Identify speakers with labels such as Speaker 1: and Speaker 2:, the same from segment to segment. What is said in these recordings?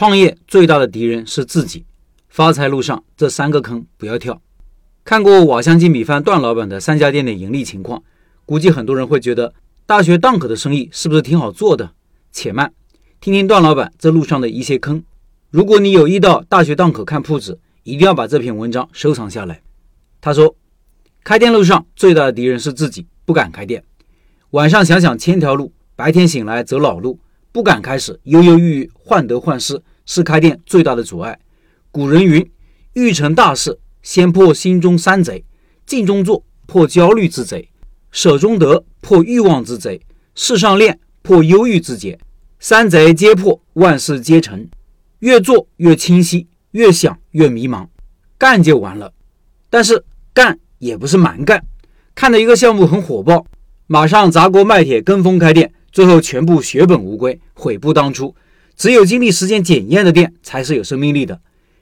Speaker 1: 创业最大的敌人是自己，发财路上这三个坑不要跳。看过瓦香鸡米饭段老板的三家店的盈利情况，估计很多人会觉得大学档口的生意是不是挺好做的？且慢，听听段老板这路上的一些坑。如果你有意到大学档口看铺子，一定要把这篇文章收藏下来。他说，开店路上最大的敌人是自己，不敢开店。晚上想想千条路，白天醒来走老路。不敢开始，犹犹豫豫，患得患失，是开店最大的阻碍。古人云：“欲成大事，先破心中三贼。静中坐，破焦虑之贼；舍中得，破欲望之贼；事上练，破忧郁之结。三贼皆破，万事皆成。越做越清晰，越想越迷茫，干就完了。但是干也不是蛮干，看到一个项目很火爆，马上砸锅卖铁跟风开店。”最后全部血本无归，悔不当初。只有经历时间检验的店才是有生命力的。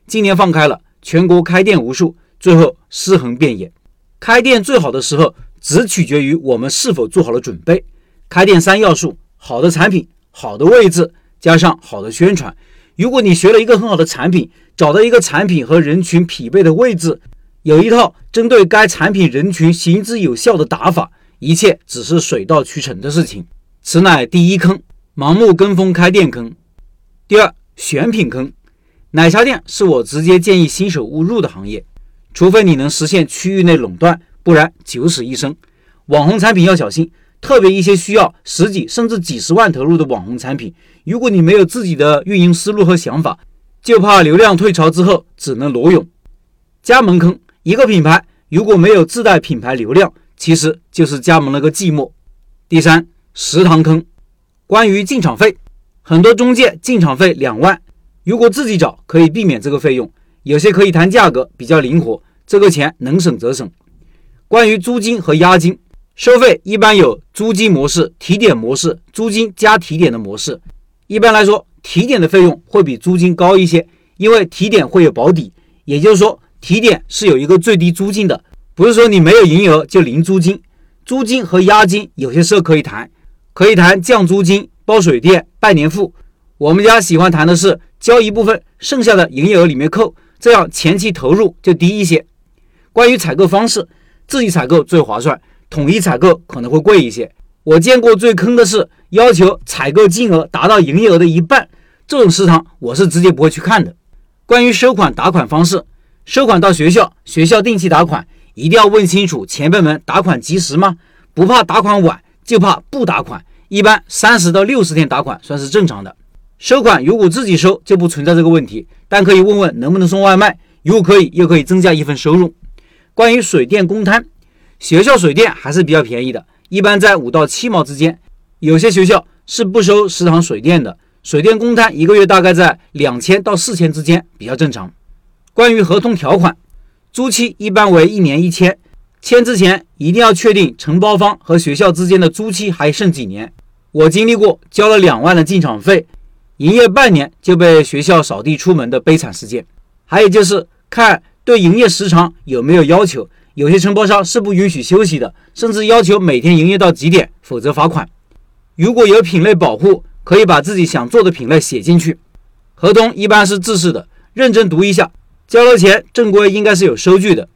Speaker 1: 今年放开了，全国开店无数，最后尸横遍野。开店最好的时候，只取决于我们是否做好了准备。开店三要素：好的产品、好的位置，加上好的宣传。如果你学了一个很好的产品，找到一个产品和人群匹配的位置，有一套针对该产品人群行之有效的打法，一切只是水到渠成的事情。此乃第一坑，盲目跟风开店坑。第二，选品坑。奶茶店是我直接建议新手勿入的行业，除非你能实现区域内垄断，不然九死一生。网红产品要小心，特别一些需要十几甚至几十万投入的网红产品，如果你没有自己的运营思路和想法，就怕流量退潮之后只能裸泳。加盟坑，一个品牌如果没有自带品牌流量，其实就是加盟了个寂寞。第三。食堂坑，关于进场费，很多中介进场费两万，如果自己找可以避免这个费用，有些可以谈价格比较灵活，这个钱能省则省。关于租金和押金收费，一般有租金模式、提点模式、租金加提点的模式。一般来说，提点的费用会比租金高一些，因为提点会有保底，也就是说提点是有一个最低租金的，不是说你没有营业额就零租金。租金和押金有些时候可以谈。可以谈降租金、包水电、半年付。我们家喜欢谈的是交一部分，剩下的营业额里面扣，这样前期投入就低一些。关于采购方式，自己采购最划算，统一采购可能会贵一些。我见过最坑的是要求采购金额达到营业额的一半，这种食堂我是直接不会去看的。关于收款打款方式，收款到学校，学校定期打款，一定要问清楚前辈们打款及时吗？不怕打款晚，就怕不打款。一般三十到六十天打款算是正常的，收款如果自己收就不存在这个问题，但可以问问能不能送外卖，如果可以又可以增加一份收入。关于水电公摊，学校水电还是比较便宜的，一般在五到七毛之间，有些学校是不收食堂水电的。水电公摊一个月大概在两千到四千之间，比较正常。关于合同条款，租期一般为一年一签。签之前一定要确定承包方和学校之间的租期还剩几年。我经历过交了两万的进场费，营业半年就被学校扫地出门的悲惨事件。还有就是看对营业时长有没有要求，有些承包商是不允许休息的，甚至要求每天营业到几点，否则罚款。如果有品类保护，可以把自己想做的品类写进去。合同一般是制式的，认真读一下。交了钱，正规应该是有收据的。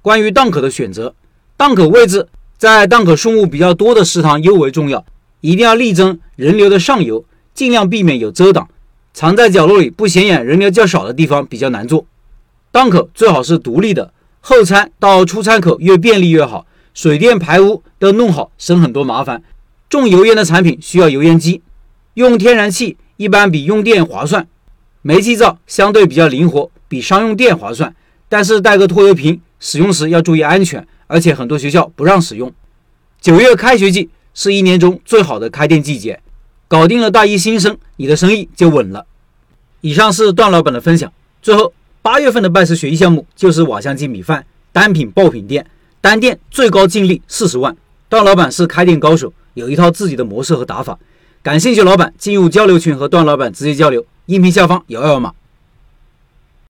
Speaker 1: 关于档口的选择，档口位置在档口数目比较多的食堂尤为重要，一定要力争人流的上游，尽量避免有遮挡，藏在角落里不显眼、人流较少的地方比较难做。档口最好是独立的，后餐到出餐口越便利越好，水电排污都弄好，省很多麻烦。重油烟的产品需要油烟机，用天然气一般比用电划算，煤气灶相对比较灵活，比商用电划算，但是带个拖油瓶。使用时要注意安全，而且很多学校不让使用。九月开学季是一年中最好的开店季节，搞定了大一新生，你的生意就稳了。以上是段老板的分享。最后，八月份的拜师学艺项目就是瓦香鸡米饭单品爆品店，单店最高净利四十万。段老板是开店高手，有一套自己的模式和打法。感兴趣老板进入交流群和段老板直接交流，音频下方摇摇码。